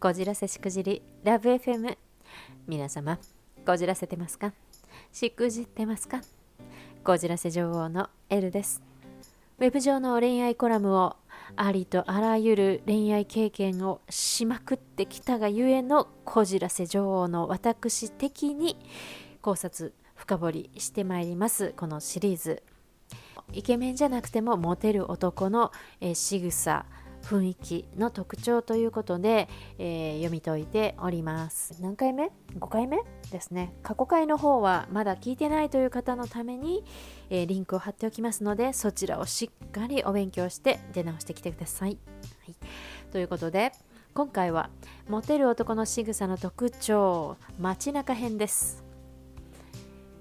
こじらせしくじりラブ FM 皆様こじらせてますか？しくじってますか？こじらせ女王のエルです。ウェブ上の恋愛コラムをありとあらゆる恋愛経験をしまくってきたがゆえのこじらせ女王の私的に考察深掘りしてまいりますこのシリーズ。イケメンじゃなくてもモテる男の、えー、仕草。雰囲気の特徴ということで、えー、読み解いております。何回目 ?5 回目ですね。過去回の方はまだ聞いてないという方のために、えー、リンクを貼っておきますのでそちらをしっかりお勉強して出直してきてください、はい、ということで今回はモテる男の仕草の特徴街中編です。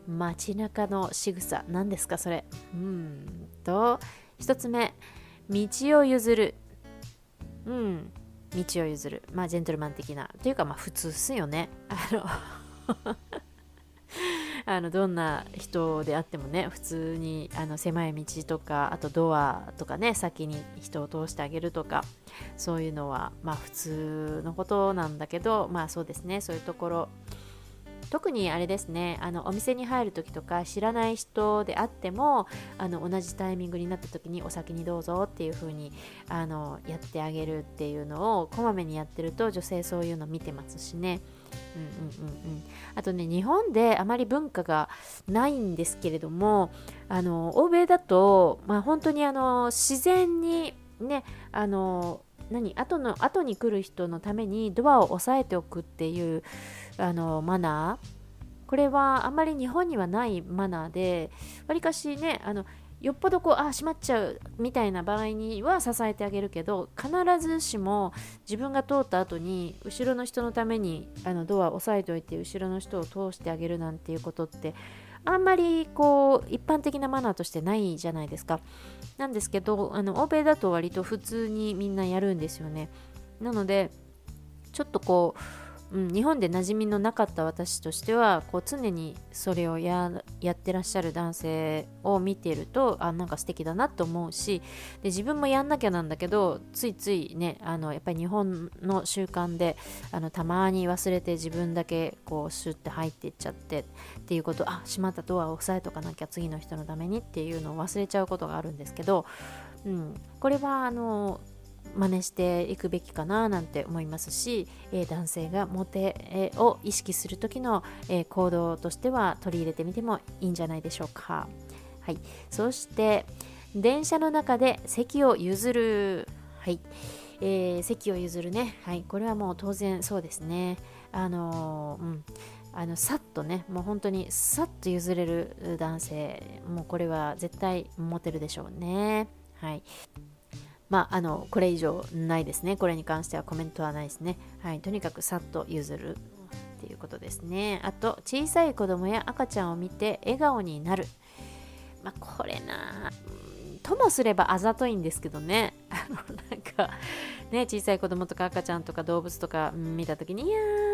街中の仕草何ですかそれ？うんと1つ目道を譲る。うん。道を譲る。まあジェントルマン的な。というかまあ普通っすよね。あの あのどんな人であってもね普通にあの狭い道とかあとドアとかね先に人を通してあげるとかそういうのはまあ普通のことなんだけどまあそうですね。そういうところ特にあれですねあのお店に入る時とか知らない人であってもあの同じタイミングになった時にお先にどうぞっていう風にあのやってあげるっていうのをこまめにやってると女性そういうの見てますしね。うんうんうんうん、あとね日本であまり文化がないんですけれどもあの欧米だと、まあ、本当にあの自然にねあの何後の後に来る人のためにドアを押さえておくっていうあのマナー。これはあんまり日本にはないマナーでわりかしねあのよっぽどこうあ閉まっちゃうみたいな場合には支えてあげるけど必ずしも自分が通った後に後ろの人のためにあのドアを押さえておいて後ろの人を通してあげるなんていうことってあんまりこう一般的なマナーとしてないじゃないですか。なんですけどあの欧米だと割と普通にみんなやるんですよね。なのでちょっとこううん、日本で馴染みのなかった私としてはこう常にそれをやってらっしゃる男性を見ているとあなんか素敵だなと思うしで自分もやんなきゃなんだけどついついねあのやっぱり日本の習慣であのたまに忘れて自分だけこうシュッて入っていっちゃってっていうことあ閉まったドアを押さえとかなきゃ次の人のためにっていうのを忘れちゃうことがあるんですけど、うん、これはあの真似していくべきかななんて思いますし、え、男性がモテを意識する時の、え、行動としては取り入れてみてもいいんじゃないでしょうか。はい、そして電車の中で席を譲る、はい。えー、席を譲るね、はい、これはもう当然そうですね。あのー、うん。あのさっとね。もう本当にさっと譲れる男性。もうこれは絶対モテるでしょうね。はい。まあ、あのこれ以上ないですね。これに関してはコメントはないですね。はい、とにかくさっと譲るっていうことですね。あと、小さい子供や赤ちゃんを見て笑顔になる。まあ、これな、ともすればあざといんですけどね。あの、なんか、ね、小さい子供とか赤ちゃんとか動物とか見た時に、いやー、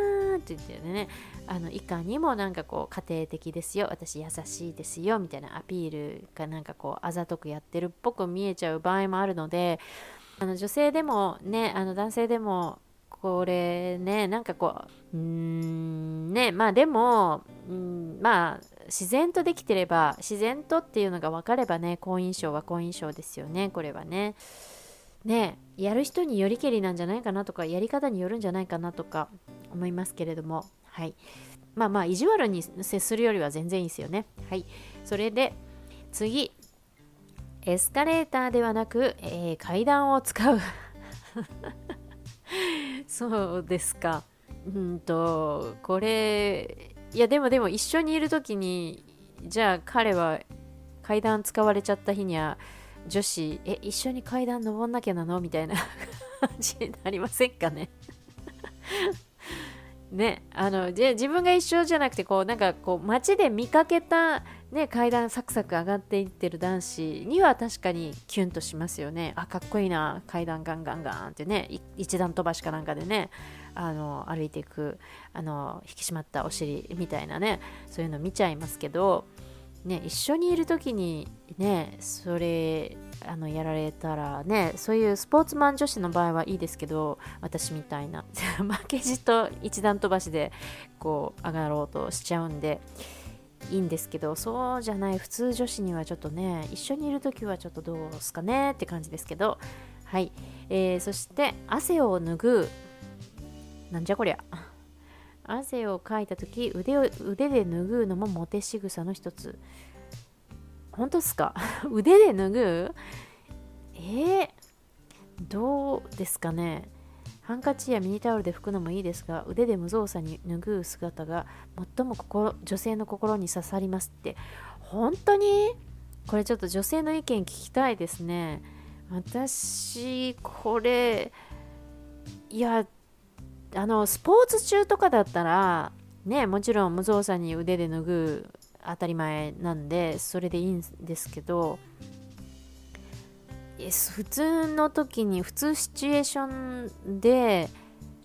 って言ってね。あのいかにもなんかこう家庭的ですよ。私優しいですよ。みたいなアピールがなんかこうあざとくやってるっぽく見えちゃう場合もあるのであの女性でもねあの男性でもこれねなんかこううんねまあでもうんまあ自然とできてれば自然とっていうのが分かればね好印象は好印象ですよねこれはね。ねやる人によりけりなんじゃないかなとかやり方によるんじゃないかなとか。思いますけれども。はい。まあまあ意地悪に接するよりは全然いいですよね。はい。それで次。エスカレーターではなく、えー、階段を使う。そうですか。うんとこれいやでもでも一緒にいる時にじゃあ彼は階段使われちゃった日には女子、え、一緒に階段登んなきゃなの？みたいな 感じになりませんかね。ね、あのじ自分が一緒じゃなくてこうなんかこう街で見かけた、ね、階段サクサク上がっていってる男子には確かにキュンとしますよね。あかっこいいな。階段ガンガンガンってね。一段飛ばしかなんかでねあの歩いていくあの引き締まったお尻みたいなねそういうの見ちゃいますけどね、一緒にいる時にねそれあのやられたらねそういうスポーツマン女子の場合はいいですけど私みたいな。負けじと一段飛ばしでこう上がろうとしちゃうんでいいんですけどそうじゃない普通女子にはちょっとね一緒にいる時はちょっとどうすかねって感じですけど。はい、えー、そして汗を拭う。なんじゃこりゃ。汗をかいた時腕を腕で拭うのもモテ仕草の一つ。本当ですか？腕で脱ぐえー、どうですかね？ハンカチやミニタオルで拭くのもいいですが腕で無造作に拭う姿が最も心女性の心に刺さりますって。本当に？これちょっと女性の意見聞きたいですね。私これいやあのスポーツ中とかだったらねもちろん無造作に腕で拭う当たり前なんでそれでいいんですけど普通の時に普通シチュエーションで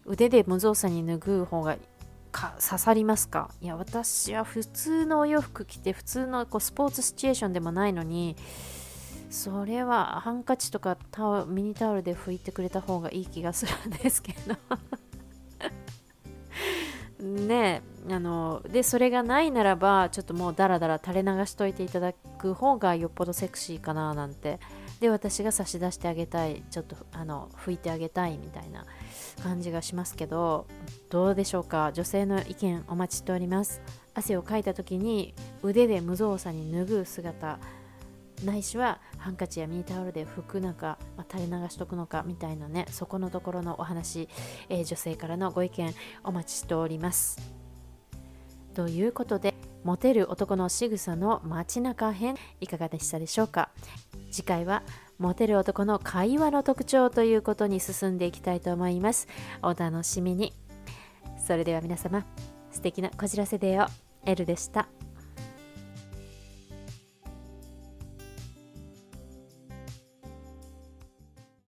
腕で無造作に拭う方がか刺さりますか？いや私は普通のお洋服着て普通のこうスポーツシチュエーションでもないのにそれはハンカチとかタオミニタオルで拭いてくれた方がいい気がするんですけど。ねあのでそれがないならばちょっともうダラダラ垂れ流しといていただく方がよっぽどセクシーかななんて。で私が差し出してあげたいちょっとあの拭いてあげたいみたいな感じがしますけどどうでしょうか？女性の意見お待ちしております。汗をかいた時に腕で無造作に拭う姿。ないしはハンカチやミニタオルで拭くのか、まあ、垂れ流しとくのかみたいなねそこのところのお話、えー、女性からのご意見お待ちしております。ということでモテる男の仕草の街中編いかがでしたでしょうか？次回はモテる男の会話の特徴ということに進んでいきたいと思います。お楽しみに。それでは皆様素敵なこじらせデーを L でした。